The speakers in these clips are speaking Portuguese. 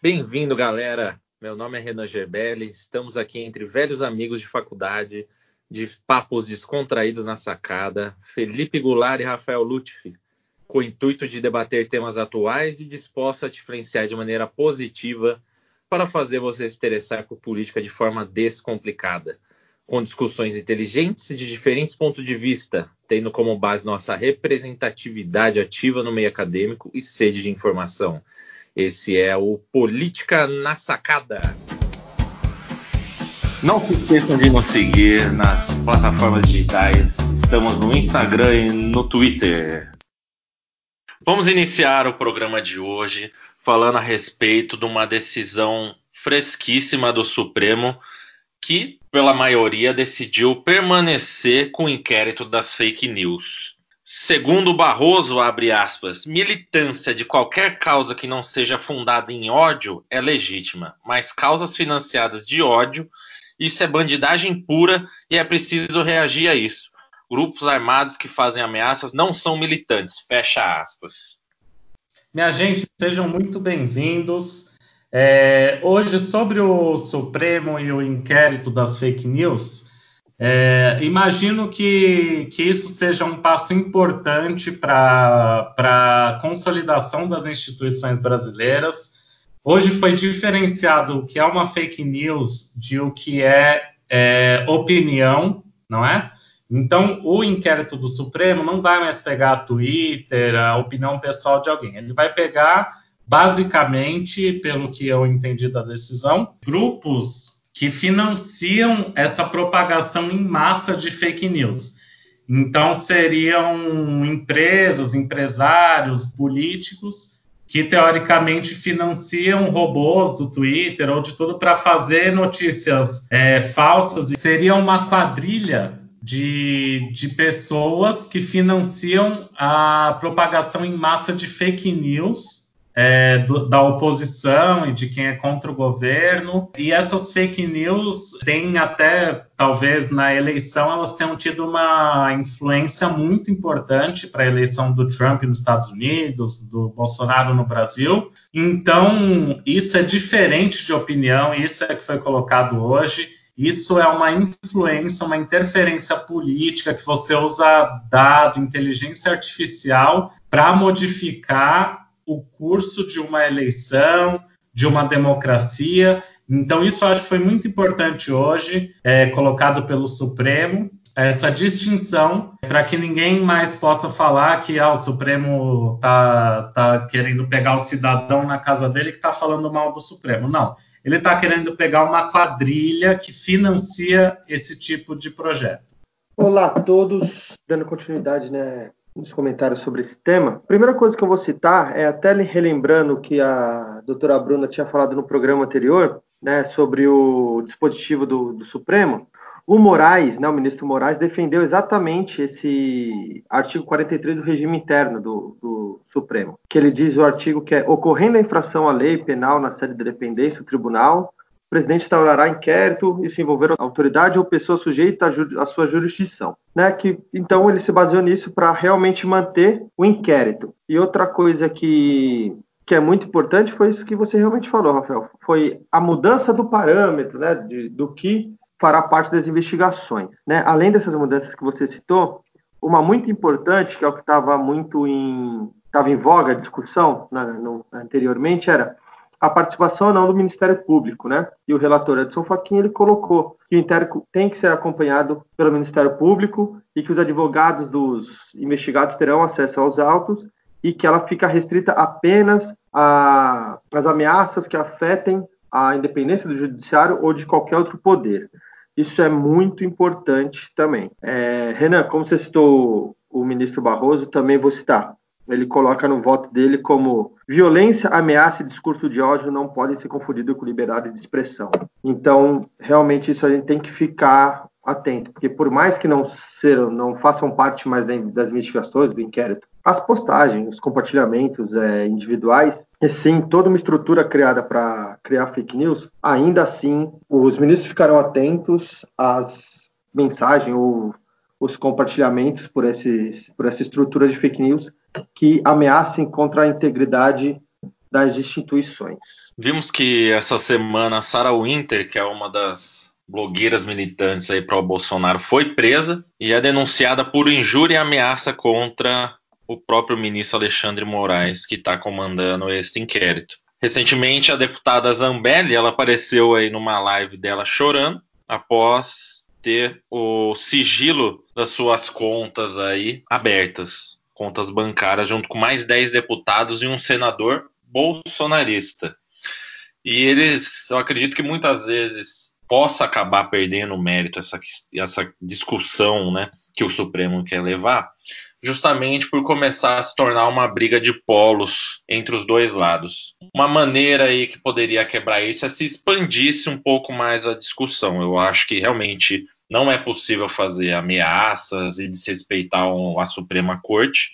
Bem-vindo, galera. Meu nome é Renan Gerbelli. Estamos aqui entre velhos amigos de faculdade, de papos descontraídos na sacada, Felipe Goulart e Rafael Lutfi, com o intuito de debater temas atuais e disposto a te influenciar de maneira positiva para fazer você se interessar por política de forma descomplicada, com discussões inteligentes e de diferentes pontos de vista, tendo como base nossa representatividade ativa no meio acadêmico e sede de informação. Esse é o Política na Sacada. Não se esqueçam de nos seguir nas plataformas digitais. Estamos no Instagram e no Twitter. Vamos iniciar o programa de hoje falando a respeito de uma decisão fresquíssima do Supremo que, pela maioria, decidiu permanecer com o inquérito das fake news. Segundo Barroso, abre aspas, militância de qualquer causa que não seja fundada em ódio é legítima, mas causas financiadas de ódio, isso é bandidagem pura e é preciso reagir a isso. Grupos armados que fazem ameaças não são militantes, fecha aspas. Minha gente, sejam muito bem-vindos. É, hoje, sobre o Supremo e o inquérito das fake news, é, imagino que, que isso seja um passo importante para a consolidação das instituições brasileiras. Hoje foi diferenciado o que é uma fake news de o que é, é opinião, não é? Então, o inquérito do Supremo não vai mais pegar a Twitter, a opinião pessoal de alguém. Ele vai pegar, basicamente, pelo que eu entendi da decisão, grupos que financiam essa propagação em massa de fake news. Então, seriam empresas, empresários, políticos que teoricamente financiam robôs do Twitter ou de tudo para fazer notícias é, falsas. Seria uma quadrilha de, de pessoas que financiam a propagação em massa de fake news é, do, da oposição e de quem é contra o governo. E essas fake news têm até, talvez na eleição, elas tenham tido uma influência muito importante para a eleição do Trump nos Estados Unidos, do Bolsonaro no Brasil. Então, isso é diferente de opinião, isso é que foi colocado hoje. Isso é uma influência, uma interferência política que você usa dado, inteligência artificial para modificar o curso de uma eleição, de uma democracia. Então, isso acho que foi muito importante hoje, é, colocado pelo Supremo, essa distinção, para que ninguém mais possa falar que ah, o Supremo está tá querendo pegar o cidadão na casa dele que está falando mal do Supremo. Não. Ele está querendo pegar uma quadrilha que financia esse tipo de projeto. Olá a todos, dando continuidade né, nos comentários sobre esse tema. Primeira coisa que eu vou citar é até relembrando que a doutora Bruna tinha falado no programa anterior, né, sobre o dispositivo do, do Supremo. O Moraes, né, o ministro Moraes, defendeu exatamente esse artigo 43 do regime interno do, do, Supremo, que ele diz o artigo que é ocorrendo a infração à lei penal na sede de dependência do tribunal, o presidente instaurará inquérito e se envolver autoridade ou pessoa sujeita à, sua jurisdição. Né? Que, então, ele se baseou nisso para realmente manter o inquérito. E outra coisa que, que é muito importante foi isso que você realmente falou, Rafael, foi a mudança do parâmetro, né, de, do que fará parte das investigações. Né? Além dessas mudanças que você citou, uma muito importante, que é o que estava muito em, estava em voga a discussão né, no, anteriormente, era a participação ou não do Ministério Público, né? E o relator Edson Fachin ele colocou que o inquérito tem que ser acompanhado pelo Ministério Público e que os advogados dos investigados terão acesso aos autos e que ela fica restrita apenas às ameaças que afetem a independência do judiciário ou de qualquer outro poder. Isso é muito importante também. É, Renan, como você citou o ministro Barroso, também vou citar ele coloca no voto dele como violência, ameaça e discurso de ódio não podem ser confundidos com liberdade de expressão. Então, realmente isso a gente tem que ficar atento, porque por mais que não não façam parte mais das investigações do inquérito, as postagens, os compartilhamentos é, individuais, e sim toda uma estrutura criada para criar fake news, ainda assim os ministros ficarão atentos às mensagens ou os compartilhamentos por, esses, por essa estrutura de fake news que ameacem contra a integridade das instituições. Vimos que essa semana Sarah Winter, que é uma das blogueiras militantes aí para o Bolsonaro, foi presa e é denunciada por injúria e ameaça contra o próprio ministro Alexandre Moraes, que está comandando este inquérito. Recentemente, a deputada Zambelli, ela apareceu aí numa live dela chorando após ter o sigilo das suas contas aí abertas, contas bancárias, junto com mais 10 deputados e um senador bolsonarista. E eles, eu acredito que muitas vezes possa acabar perdendo o mérito essa, essa discussão, né, que o Supremo quer levar, justamente por começar a se tornar uma briga de polos entre os dois lados. Uma maneira aí que poderia quebrar isso é se expandisse um pouco mais a discussão. Eu acho que realmente não é possível fazer ameaças e desrespeitar a Suprema Corte,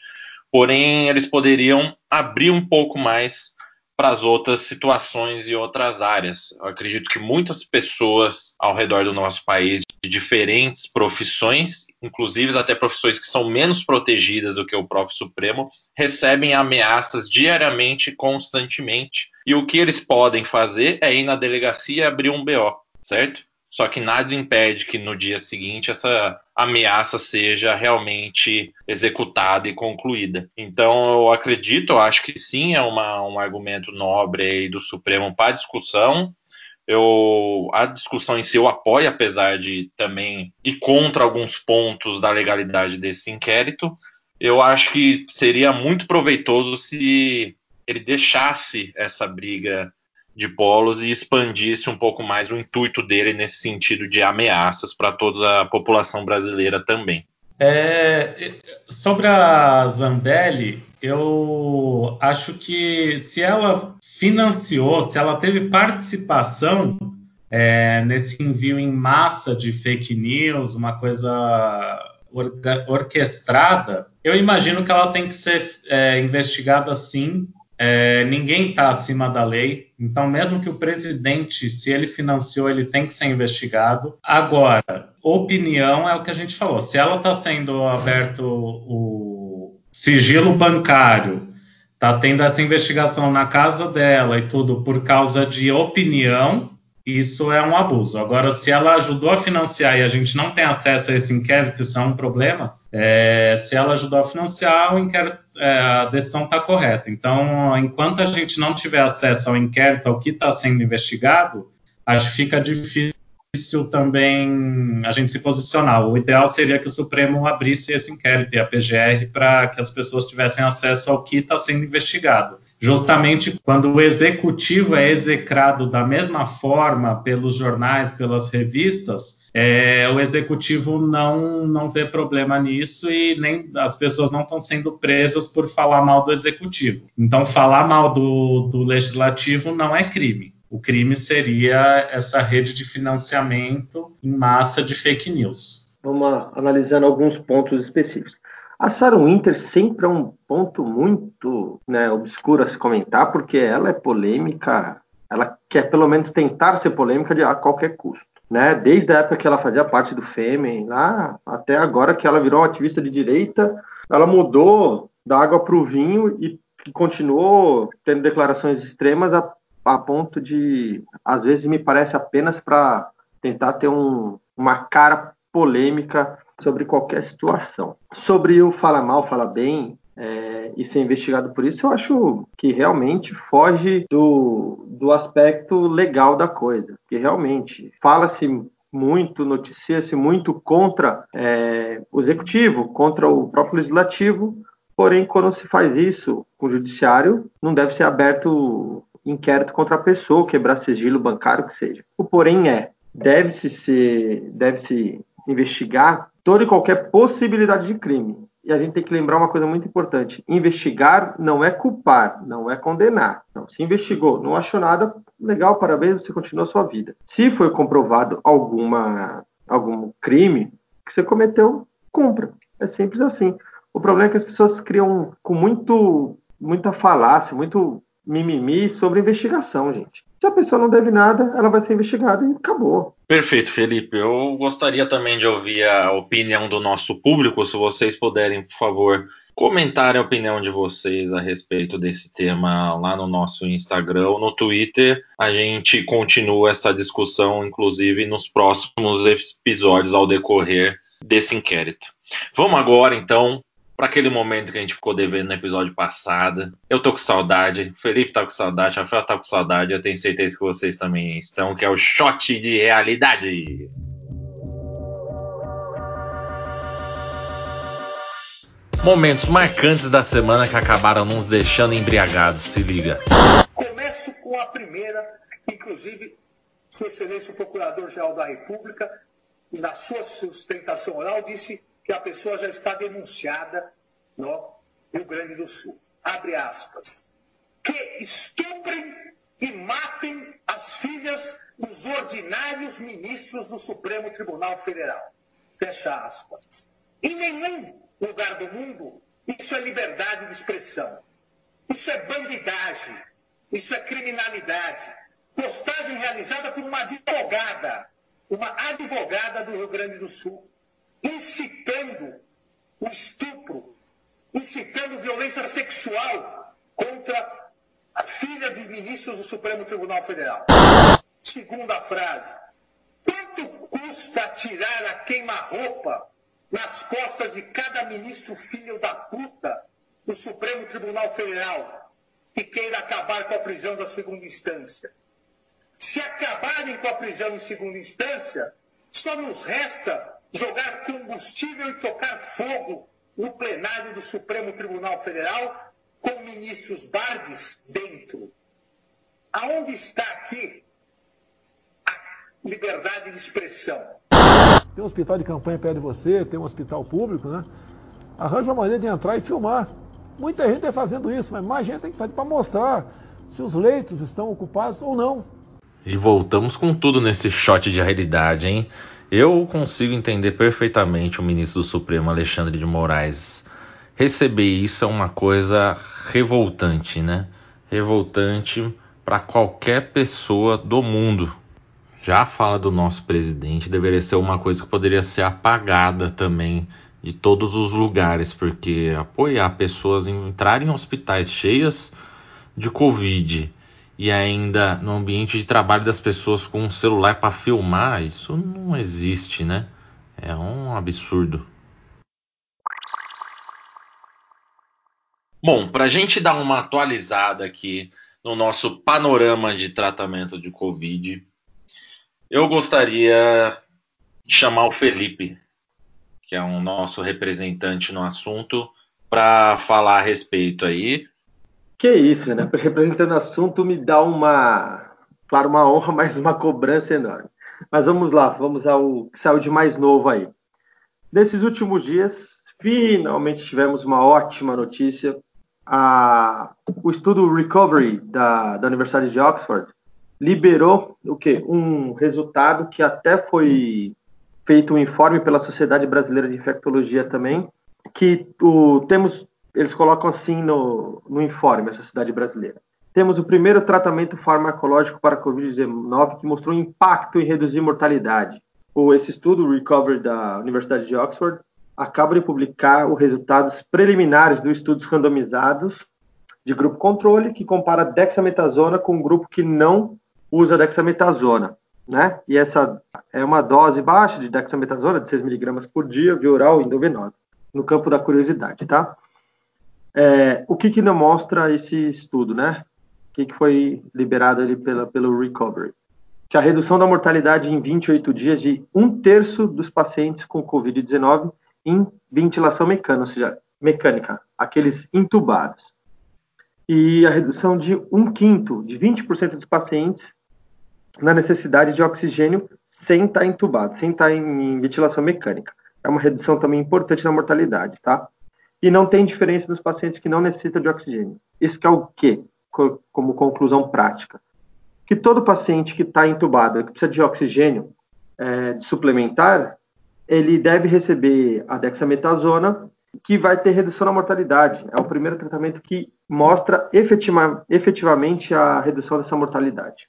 porém eles poderiam abrir um pouco mais para as outras situações e outras áreas. Eu acredito que muitas pessoas ao redor do nosso país, de diferentes profissões, inclusive até profissões que são menos protegidas do que o próprio Supremo, recebem ameaças diariamente, constantemente. E o que eles podem fazer é ir na delegacia e abrir um BO, certo? Só que nada impede que no dia seguinte essa ameaça seja realmente executada e concluída. Então eu acredito, eu acho que sim, é uma, um argumento nobre do Supremo para discussão. Eu, a discussão em si eu apoio, apesar de também ir contra alguns pontos da legalidade desse inquérito. Eu acho que seria muito proveitoso se ele deixasse essa briga de polos e expandisse um pouco mais o intuito dele nesse sentido de ameaças para toda a população brasileira também. É, sobre a Zambelli, eu acho que se ela financiou, se ela teve participação é, nesse envio em massa de fake news, uma coisa orquestrada, eu imagino que ela tem que ser é, investigada sim é, ninguém está acima da lei, então, mesmo que o presidente, se ele financiou, ele tem que ser investigado. Agora, opinião é o que a gente falou: se ela está sendo aberto o sigilo bancário, está tendo essa investigação na casa dela e tudo por causa de opinião, isso é um abuso. Agora, se ela ajudou a financiar e a gente não tem acesso a esse inquérito, isso é um problema. É, se ela ajudou a financiar, o inquérito, é, a decisão está correta. Então, enquanto a gente não tiver acesso ao inquérito, ao que está sendo investigado, acho que fica difícil também a gente se posicionar. O ideal seria que o Supremo abrisse esse inquérito e a PGR para que as pessoas tivessem acesso ao que está sendo investigado justamente quando o executivo é execrado da mesma forma pelos jornais, pelas revistas, é, o executivo não, não vê problema nisso e nem as pessoas não estão sendo presas por falar mal do executivo. Então, falar mal do, do legislativo não é crime. O crime seria essa rede de financiamento em massa de fake news. Vamos analisando alguns pontos específicos. A Sarah Winter sempre é um ponto muito né, obscuro a se comentar, porque ela é polêmica, ela quer pelo menos tentar ser polêmica de a qualquer custo. Né? Desde a época que ela fazia parte do FEMEN, lá até agora que ela virou uma ativista de direita, ela mudou da água para o vinho e continuou tendo declarações extremas a, a ponto de, às vezes, me parece apenas para tentar ter um, uma cara polêmica sobre qualquer situação. Sobre o fala mal, fala bem, é, e ser investigado por isso, eu acho que realmente foge do, do aspecto legal da coisa. Que realmente fala-se muito, noticia-se muito contra é, o executivo, contra o próprio legislativo, porém, quando se faz isso com o judiciário, não deve ser aberto inquérito contra a pessoa, quebrar sigilo bancário, que seja. O porém é, deve-se deve-se investigar toda e qualquer possibilidade de crime. E a gente tem que lembrar uma coisa muito importante: investigar não é culpar, não é condenar. Não, se investigou, não achou nada, legal, parabéns, você continua a sua vida. Se foi comprovado alguma, algum crime que você cometeu, cumpra. É simples assim. O problema é que as pessoas criam com muito, muita falácia, muito mimimi sobre investigação, gente. Se a pessoa não deve nada, ela vai ser investigada e acabou. Perfeito, Felipe. Eu gostaria também de ouvir a opinião do nosso público. Se vocês puderem, por favor, comentarem a opinião de vocês a respeito desse tema lá no nosso Instagram no Twitter. A gente continua essa discussão, inclusive, nos próximos episódios ao decorrer desse inquérito. Vamos agora, então, para aquele momento que a gente ficou devendo no episódio passado. Eu tô com saudade, Felipe tá com saudade, Rafael tá com saudade, eu tenho certeza que vocês também estão, que é o shot de realidade. Momentos marcantes da semana que acabaram nos deixando embriagados, se liga. Começo com a primeira, inclusive, Sua Excelência o Procurador-Geral da República, na sua sustentação oral, disse que a pessoa já está denunciada no Rio Grande do Sul. Abre aspas. Que estuprem e matem as filhas dos ordinários ministros do Supremo Tribunal Federal. Fecha aspas. Em nenhum lugar do mundo isso é liberdade de expressão. Isso é bandidagem. Isso é criminalidade. Postagem realizada por uma advogada, uma advogada do Rio Grande do Sul, incitando o estupro, incitando violência sexual contra a filha dos ministros do Supremo Tribunal Federal. Segunda frase. Quanto custa tirar a queima-roupa nas costas de cada ministro filho da puta do Supremo Tribunal Federal que queira acabar com a prisão da segunda instância? Se acabarem com a prisão em segunda instância, só nos resta jogar combustível e tocar fogo no plenário do Supremo Tribunal Federal com ministros Bardes dentro. Aonde está aqui a liberdade de expressão? Tem um hospital de campanha perto de você, tem um hospital público, né? Arranja uma maneira de entrar e filmar. Muita gente está fazendo isso, mas mais gente tem que fazer para mostrar se os leitos estão ocupados ou não. E voltamos com tudo nesse shot de realidade, hein? Eu consigo entender perfeitamente o ministro do Supremo, Alexandre de Moraes. Receber isso é uma coisa revoltante, né? Revoltante para qualquer pessoa do mundo. Já a fala do nosso presidente deveria ser uma coisa que poderia ser apagada também de todos os lugares, porque apoiar pessoas em entrarem em hospitais cheias de Covid e ainda no ambiente de trabalho das pessoas com um celular para filmar, isso não existe, né? É um absurdo. Bom, para a gente dar uma atualizada aqui no nosso panorama de tratamento de Covid, eu gostaria de chamar o Felipe, que é um nosso representante no assunto, para falar a respeito aí. Que isso, né? Representando o assunto me dá uma, claro, uma honra, mas uma cobrança enorme. Mas vamos lá, vamos ao que saiu de mais novo aí. Nesses últimos dias, finalmente tivemos uma ótima notícia. A, o estudo Recovery da, da Universidade de Oxford liberou o quê? Um resultado que até foi feito um informe pela Sociedade Brasileira de Infectologia também, que o, temos eles colocam assim no, no informe, a Sociedade Brasileira. Temos o primeiro tratamento farmacológico para a Covid-19 que mostrou impacto em reduzir mortalidade. O, esse estudo, o Recovery da Universidade de Oxford, acaba de publicar os resultados preliminares dos estudos randomizados de grupo controle, que compara dexametasona com um grupo que não usa dexametasona. Né? E essa é uma dose baixa de dexametasona, de 6 miligramas por dia, via oral endovenosa, no campo da curiosidade, tá? É, o que, que não mostra esse estudo, né? O que, que foi liberado ali pela, pelo Recovery? Que a redução da mortalidade em 28 dias de um terço dos pacientes com Covid-19 em ventilação mecânica, ou seja, mecânica, aqueles intubados. E a redução de um quinto, de 20% dos pacientes na necessidade de oxigênio sem estar entubado, sem estar em ventilação mecânica. É uma redução também importante na mortalidade, tá? E não tem diferença dos pacientes que não necessitam de oxigênio. Isso é o quê? Como conclusão prática. Que todo paciente que está entubado, que precisa de oxigênio é, de suplementar, ele deve receber a dexametasona, que vai ter redução na mortalidade. É o primeiro tratamento que mostra efetiva, efetivamente a redução dessa mortalidade.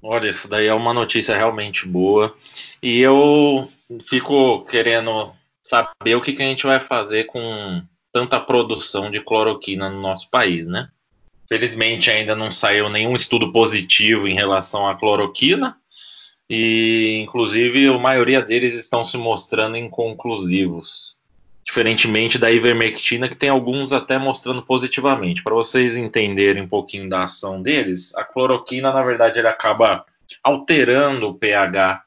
Olha, isso daí é uma notícia realmente boa. E eu fico querendo saber o que, que a gente vai fazer com tanta produção de cloroquina no nosso país, né? Felizmente ainda não saiu nenhum estudo positivo em relação à cloroquina e, inclusive, a maioria deles estão se mostrando inconclusivos. Diferentemente da ivermectina, que tem alguns até mostrando positivamente. Para vocês entenderem um pouquinho da ação deles, a cloroquina, na verdade, ele acaba alterando o pH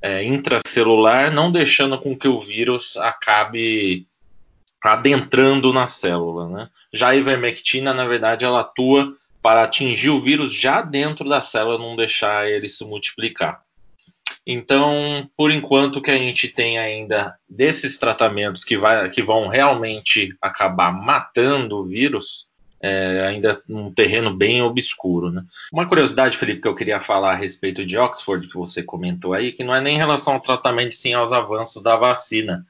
é, intracelular, não deixando com que o vírus acabe adentrando na célula. Né? Já a ivermectina, na verdade, ela atua para atingir o vírus já dentro da célula, não deixar ele se multiplicar. Então, por enquanto que a gente tem ainda desses tratamentos que, vai, que vão realmente acabar matando o vírus, é, ainda num terreno bem obscuro. Né? Uma curiosidade, Felipe, que eu queria falar a respeito de Oxford, que você comentou aí, que não é nem em relação ao tratamento, sim aos avanços da vacina.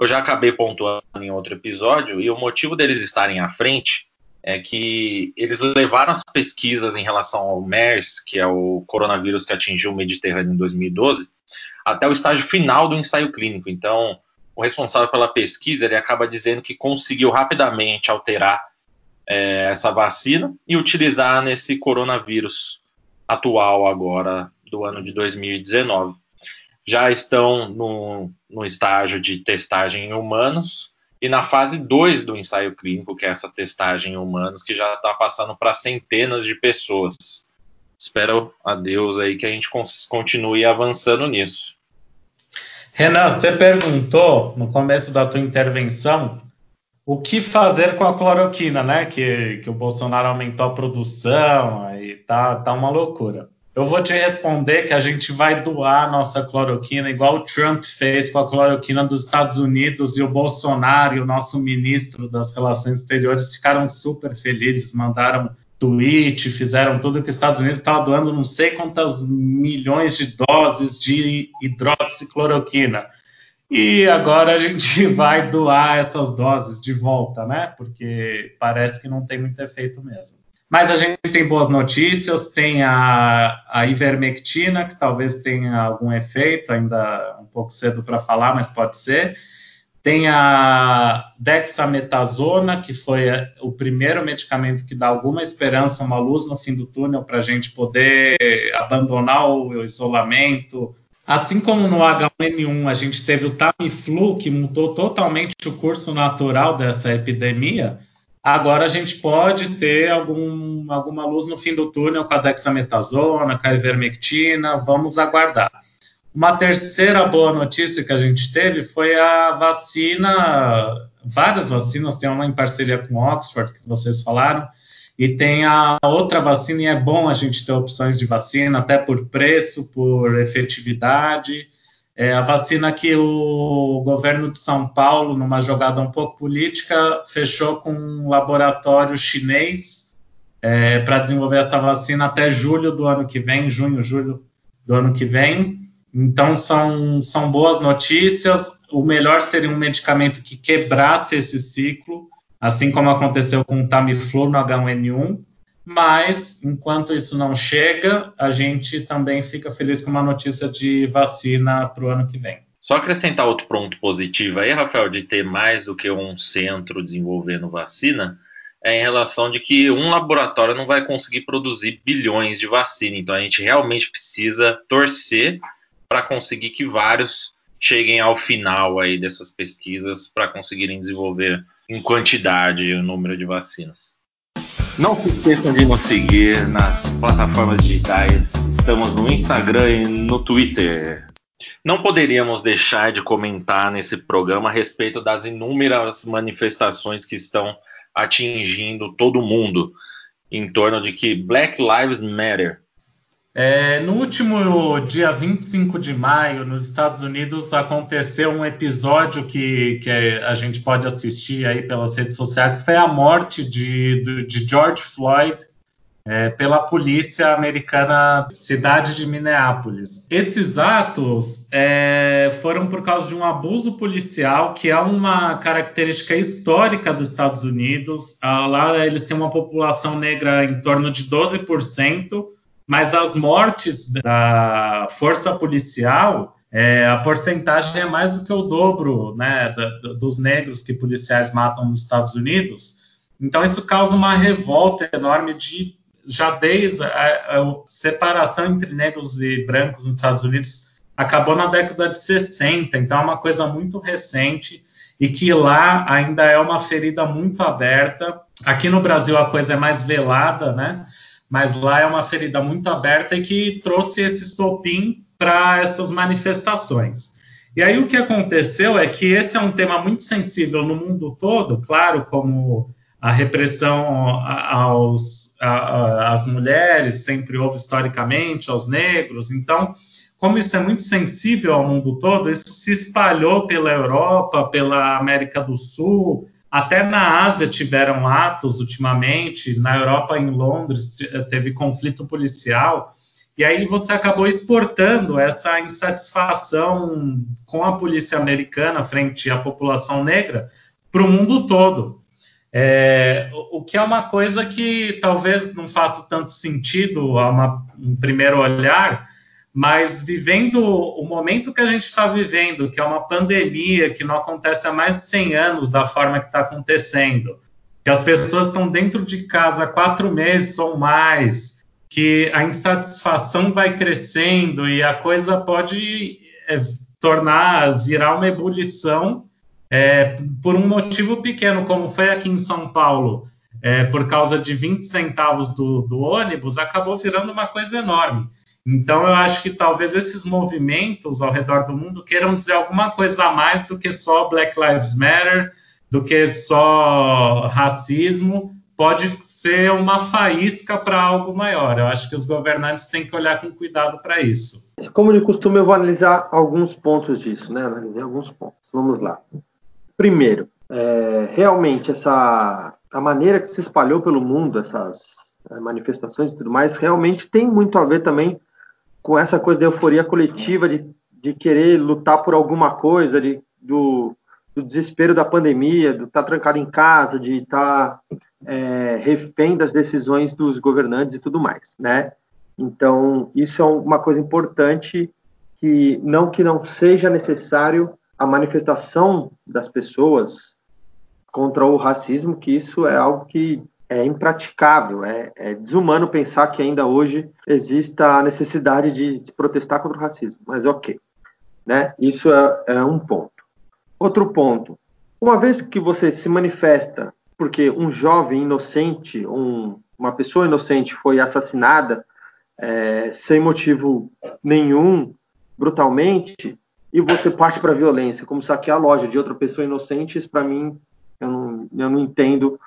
Eu já acabei pontuando em outro episódio, e o motivo deles estarem à frente é que eles levaram as pesquisas em relação ao MERS, que é o coronavírus que atingiu o Mediterrâneo em 2012, até o estágio final do ensaio clínico. Então, o responsável pela pesquisa ele acaba dizendo que conseguiu rapidamente alterar é, essa vacina e utilizar nesse coronavírus atual agora do ano de 2019. Já estão no, no estágio de testagem em humanos e na fase 2 do ensaio clínico, que é essa testagem em humanos, que já está passando para centenas de pessoas. Espero a Deus aí que a gente continue avançando nisso. Renan, você perguntou no começo da tua intervenção o que fazer com a cloroquina, né? Que, que o Bolsonaro aumentou a produção e tá, tá uma loucura. Eu vou te responder que a gente vai doar nossa cloroquina, igual o Trump fez com a cloroquina dos Estados Unidos, e o Bolsonaro e o nosso ministro das Relações Exteriores ficaram super felizes, mandaram tweet, fizeram tudo que os Estados Unidos estava doando não sei quantas milhões de doses de hidroxicloroquina. E agora a gente vai doar essas doses de volta, né? Porque parece que não tem muito efeito mesmo. Mas a gente tem boas notícias, tem a, a ivermectina, que talvez tenha algum efeito, ainda um pouco cedo para falar, mas pode ser. Tem a dexametasona, que foi o primeiro medicamento que dá alguma esperança, uma luz no fim do túnel para a gente poder abandonar o isolamento, Assim como no H1N1 a gente teve o Tamiflu, que mudou totalmente o curso natural dessa epidemia, agora a gente pode ter algum, alguma luz no fim do túnel com a dexametasona, com a ivermectina, vamos aguardar. Uma terceira boa notícia que a gente teve foi a vacina, várias vacinas, tem uma em parceria com Oxford, que vocês falaram, e tem a outra vacina, e é bom a gente ter opções de vacina, até por preço, por efetividade. É a vacina que o governo de São Paulo, numa jogada um pouco política, fechou com um laboratório chinês é, para desenvolver essa vacina até julho do ano que vem, junho, julho do ano que vem. Então, são, são boas notícias. O melhor seria um medicamento que quebrasse esse ciclo assim como aconteceu com o Tamiflu no H1N1. Mas, enquanto isso não chega, a gente também fica feliz com uma notícia de vacina para o ano que vem. Só acrescentar outro ponto positivo aí, Rafael, de ter mais do que um centro desenvolvendo vacina, é em relação de que um laboratório não vai conseguir produzir bilhões de vacina. Então a gente realmente precisa torcer para conseguir que vários cheguem ao final aí dessas pesquisas para conseguirem desenvolver em quantidade o número de vacinas. Não se esqueçam de nos seguir nas plataformas digitais. Estamos no Instagram e no Twitter. Não poderíamos deixar de comentar nesse programa a respeito das inúmeras manifestações que estão atingindo todo mundo em torno de que Black Lives Matter é, no último dia 25 de maio, nos Estados Unidos, aconteceu um episódio que, que a gente pode assistir aí pelas redes sociais, que foi a morte de, de, George Floyd é, pela polícia americana cidade de Minneapolis. Esses atos é, foram por causa de um abuso policial, que é uma característica histórica dos Estados Unidos. Ah, lá eles têm uma população negra em torno de 12%, mas as mortes da força policial é, a porcentagem é mais do que o dobro né, da, dos negros que policiais matam nos Estados Unidos. Então, isso causa uma revolta enorme de já desde a, a, separação entre negros e brancos nos Estados Unidos acabou na década de 60, então é uma coisa muito recente e que lá ainda é uma ferida muito aberta. Aqui no Brasil a coisa é mais velada, né? Mas lá é uma ferida muito aberta e que trouxe esse estopim para essas manifestações. E aí o que aconteceu é que esse é um tema muito sensível no mundo todo, claro, como a repressão aos, às mulheres sempre houve historicamente, aos negros. Então, como isso é muito sensível ao mundo todo, isso se espalhou pela Europa, pela América do Sul, até na Ásia tiveram atos ultimamente, na Europa, em Londres, teve conflito policial. E aí você acabou exportando essa insatisfação com a polícia americana frente à população negra para o mundo todo. É, o que é uma coisa que talvez não faça tanto sentido a uma, um primeiro olhar, mas vivendo o momento que a gente está vivendo, que é uma pandemia que não acontece há mais de 100 anos da forma que está acontecendo, que as pessoas estão dentro de casa há quatro meses ou mais, que a insatisfação vai crescendo e a coisa pode é, tornar, virar uma ebulição é, por um motivo pequeno, como foi aqui em São Paulo, é, por causa de 20 centavos do, do ônibus, acabou virando uma coisa enorme. Então, eu acho que talvez esses movimentos ao redor do mundo queiram dizer alguma coisa a mais do que só Black Lives Matter, do que só racismo. Pode ser uma faísca para algo maior. Eu acho que os governantes têm que olhar com cuidado para isso. Como de costume, eu vou analisar alguns pontos disso, né? Analisei alguns pontos. Vamos lá. Primeiro, é, realmente essa a maneira que se espalhou pelo mundo essas é, manifestações e tudo mais realmente tem muito a ver também com essa coisa da euforia coletiva de, de querer lutar por alguma coisa, de, do, do desespero da pandemia, de estar tá trancado em casa, de estar tá, é, refém das decisões dos governantes e tudo mais, né? Então, isso é uma coisa importante que não que não seja necessário a manifestação das pessoas contra o racismo, que isso é algo que é impraticável, é, é desumano pensar que ainda hoje exista a necessidade de se protestar contra o racismo, mas ok, né? Isso é, é um ponto. Outro ponto, uma vez que você se manifesta porque um jovem inocente, um, uma pessoa inocente foi assassinada é, sem motivo nenhum, brutalmente, e você parte para a violência, como saquear a loja de outra pessoa inocente, isso para mim, eu não, eu não entendo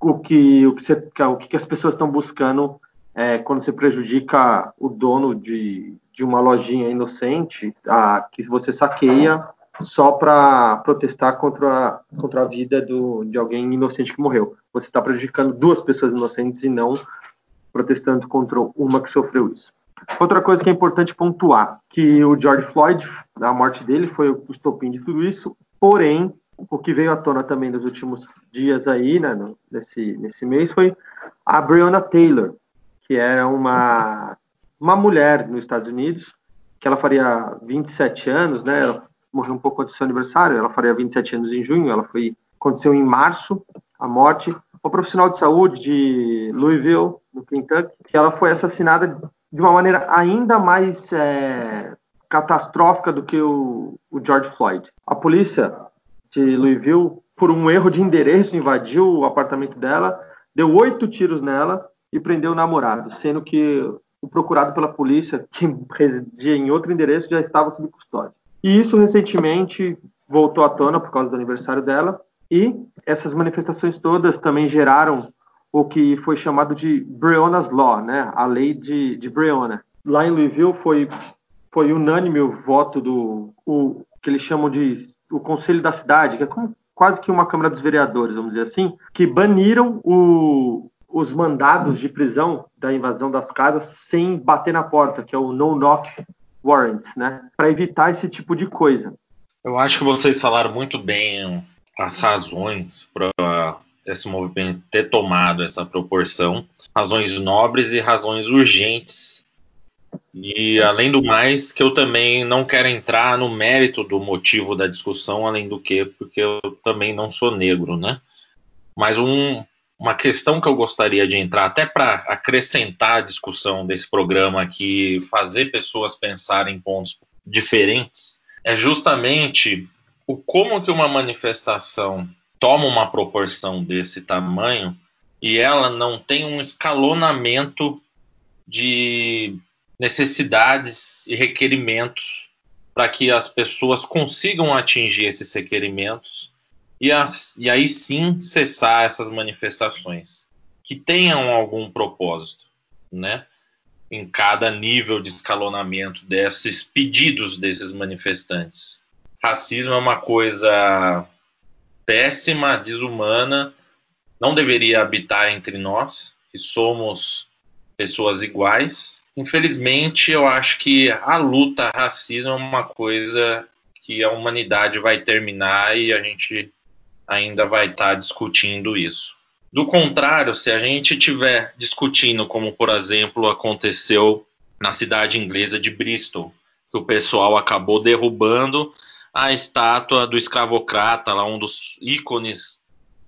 o que, o que, você, o que as pessoas estão buscando é, quando você prejudica o dono de, de uma lojinha inocente, a, que você saqueia só para protestar contra, contra a vida do, de alguém inocente que morreu. Você está prejudicando duas pessoas inocentes e não protestando contra uma que sofreu isso. Outra coisa que é importante pontuar, que o George Floyd, a morte dele foi o estopim de tudo isso, porém, o que veio à tona também nos últimos dias aí, né, nesse, nesse mês, foi a Breonna Taylor, que era uma, uma mulher nos Estados Unidos, que ela faria 27 anos, né, ela morreu um pouco antes do seu aniversário, ela faria 27 anos em junho, ela foi aconteceu em março, a morte. Uma profissional de saúde de Louisville, no Kentucky, que ela foi assassinada de uma maneira ainda mais é, catastrófica do que o, o George Floyd. A polícia de Louisville, por um erro de endereço, invadiu o apartamento dela, deu oito tiros nela e prendeu o namorado, sendo que o procurado pela polícia, que residia em outro endereço, já estava sob custódia. E isso recentemente voltou à tona por causa do aniversário dela. E essas manifestações todas também geraram o que foi chamado de Breonna's Law, né? a lei de, de Breonna. Lá em Louisville foi, foi unânime o voto do o, que eles chamam de o Conselho da Cidade, que é como, quase que uma Câmara dos Vereadores, vamos dizer assim, que baniram o, os mandados de prisão da invasão das casas sem bater na porta, que é o no-knock warrants, né? Para evitar esse tipo de coisa. Eu acho que vocês falaram muito bem as razões para esse movimento ter tomado essa proporção, razões nobres e razões urgentes E além do mais, que eu também não quero entrar no mérito do motivo da discussão, além do que, porque eu também não sou negro, né? Mas um, uma questão que eu gostaria de entrar, até para acrescentar a discussão desse programa aqui, fazer pessoas pensarem em pontos diferentes, é justamente o como que uma manifestação toma uma proporção desse tamanho e ela não tem um escalonamento de necessidades e requerimentos para que as pessoas consigam atingir esses requerimentos e, as, e aí sim cessar essas manifestações que tenham algum propósito, né? Em cada nível de escalonamento desses pedidos desses manifestantes. Racismo é uma coisa péssima, desumana, não deveria habitar entre nós, que somos pessoas iguais. Infelizmente, eu acho que a luta racismo é uma coisa que a humanidade vai terminar e a gente ainda vai estar tá discutindo isso. Do contrário, se a gente estiver discutindo, como por exemplo aconteceu na cidade inglesa de Bristol, que o pessoal acabou derrubando a estátua do escravocrata, lá um dos ícones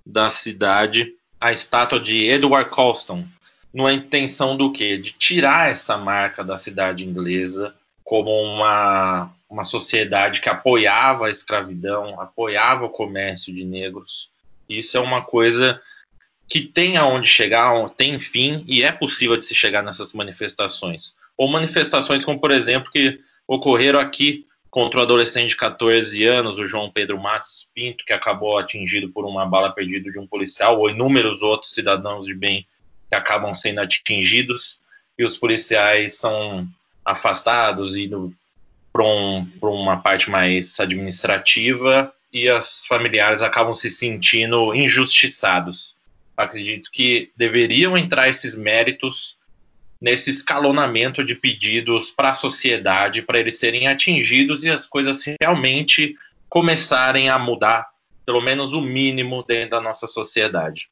da cidade, a estátua de Edward Colston, numa intenção do quê? De tirar essa marca da cidade inglesa como uma, uma sociedade que apoiava a escravidão, apoiava o comércio de negros. Isso é uma coisa que tem aonde chegar, tem fim e é possível de se chegar nessas manifestações. Ou manifestações como, por exemplo, que ocorreram aqui contra o adolescente de 14 anos, o João Pedro Matos Pinto, que acabou atingido por uma bala perdida de um policial, ou inúmeros outros cidadãos de bem que acabam sendo atingidos, e os policiais são afastados e para um, uma parte mais administrativa, e as familiares acabam se sentindo injustiçados. Acredito que deveriam entrar esses méritos nesse escalonamento de pedidos para a sociedade, para eles serem atingidos e as coisas realmente começarem a mudar, pelo menos o mínimo dentro da nossa sociedade.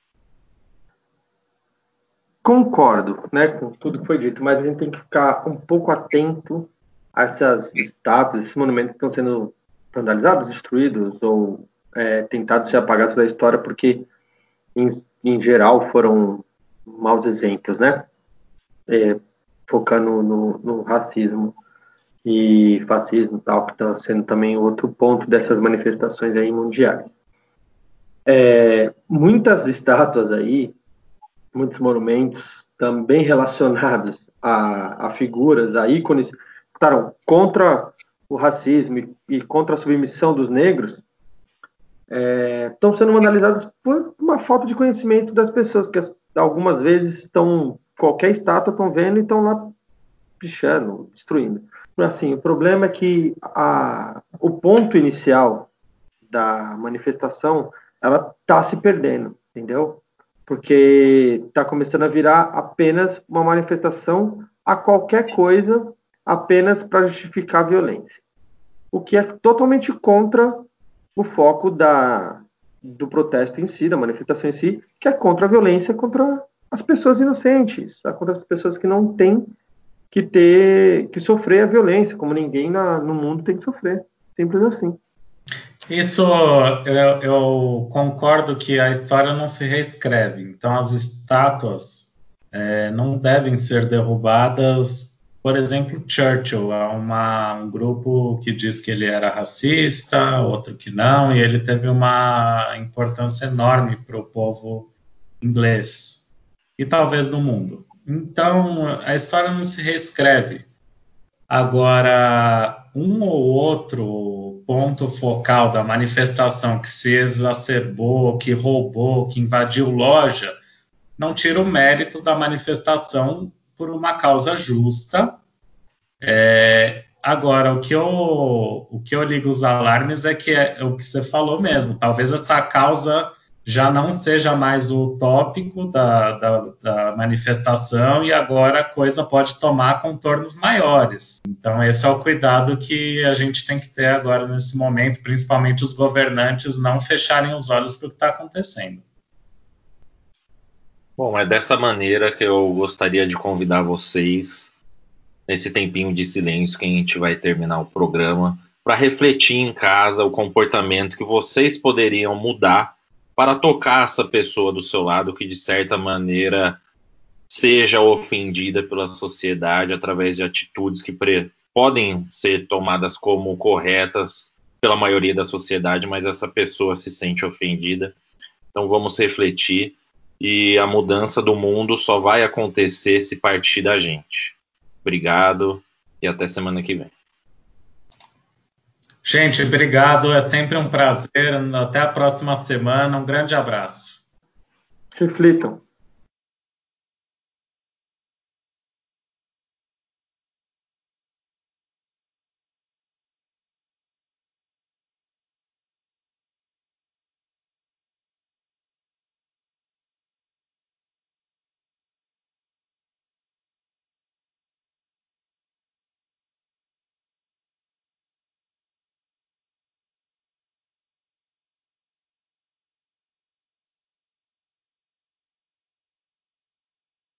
Concordo, né, com tudo que foi dito, mas a gente tem que ficar um pouco atento a essas estátuas, esses monumentos que estão sendo vandalizados, destruídos ou é, tentados ser apagados da história, porque em, em geral foram maus exemplos, né? é, focando no, no, racismo e fascismo tal, que está sendo também outro ponto dessas manifestações aí mundiais. É, muitas estátuas aí, muitos monumentos também relacionados a, a figuras, a ícones, estaram contra o racismo e, e, contra a submissão dos negros, é, estão sendo vandalizados por uma falta de conhecimento das pessoas, que as, algumas vezes estão qualquer estátua estão vendo e estão lá pichando, destruindo. Assim, o problema é que a, o ponto inicial da manifestação ela está se perdendo, entendeu? Porque está começando a virar apenas uma manifestação a qualquer coisa, apenas para justificar a violência. O que é totalmente contra o foco da, do protesto em si, da manifestação em si, que é contra a violência contra as pessoas inocentes, contra as pessoas que não têm que ter, que sofrer a violência, como ninguém na, no mundo tem que sofrer. Simples assim. Isso eu, eu, concordo que a história não se reescreve. Então as estátuas é, não devem ser derrubadas. Por exemplo, Churchill é uma, um grupo que diz que ele era racista, outro que não, e ele teve uma importância enorme para o povo inglês e talvez no mundo. Então, a história não se reescreve. Agora, um ou outro ponto focal da manifestação que se exacerbou, que roubou, que invadiu loja, não tira o mérito da manifestação por uma causa justa. É, agora, o que, eu, o que eu ligo os alarmes é que é, é o que você falou mesmo. Talvez essa causa já não seja mais o tópico da, da, da, manifestação e agora a coisa pode tomar contornos maiores. Então, esse é o cuidado que a gente tem que ter agora nesse momento, principalmente os governantes não fecharem os olhos para o que está acontecendo. Bom, é dessa maneira que eu gostaria de convidar vocês nesse tempinho de silêncio que a gente vai terminar o programa, para refletir em casa o comportamento que vocês poderiam mudar para tocar essa pessoa do seu lado que de certa maneira seja ofendida pela sociedade através de atitudes que podem ser tomadas como corretas pela maioria da sociedade, mas essa pessoa se sente ofendida. Então vamos refletir e a mudança do mundo só vai acontecer se partir da gente. Obrigado e até semana que vem. Gente, obrigado. É sempre um prazer. Até a próxima semana. Um grande abraço. Reflitam.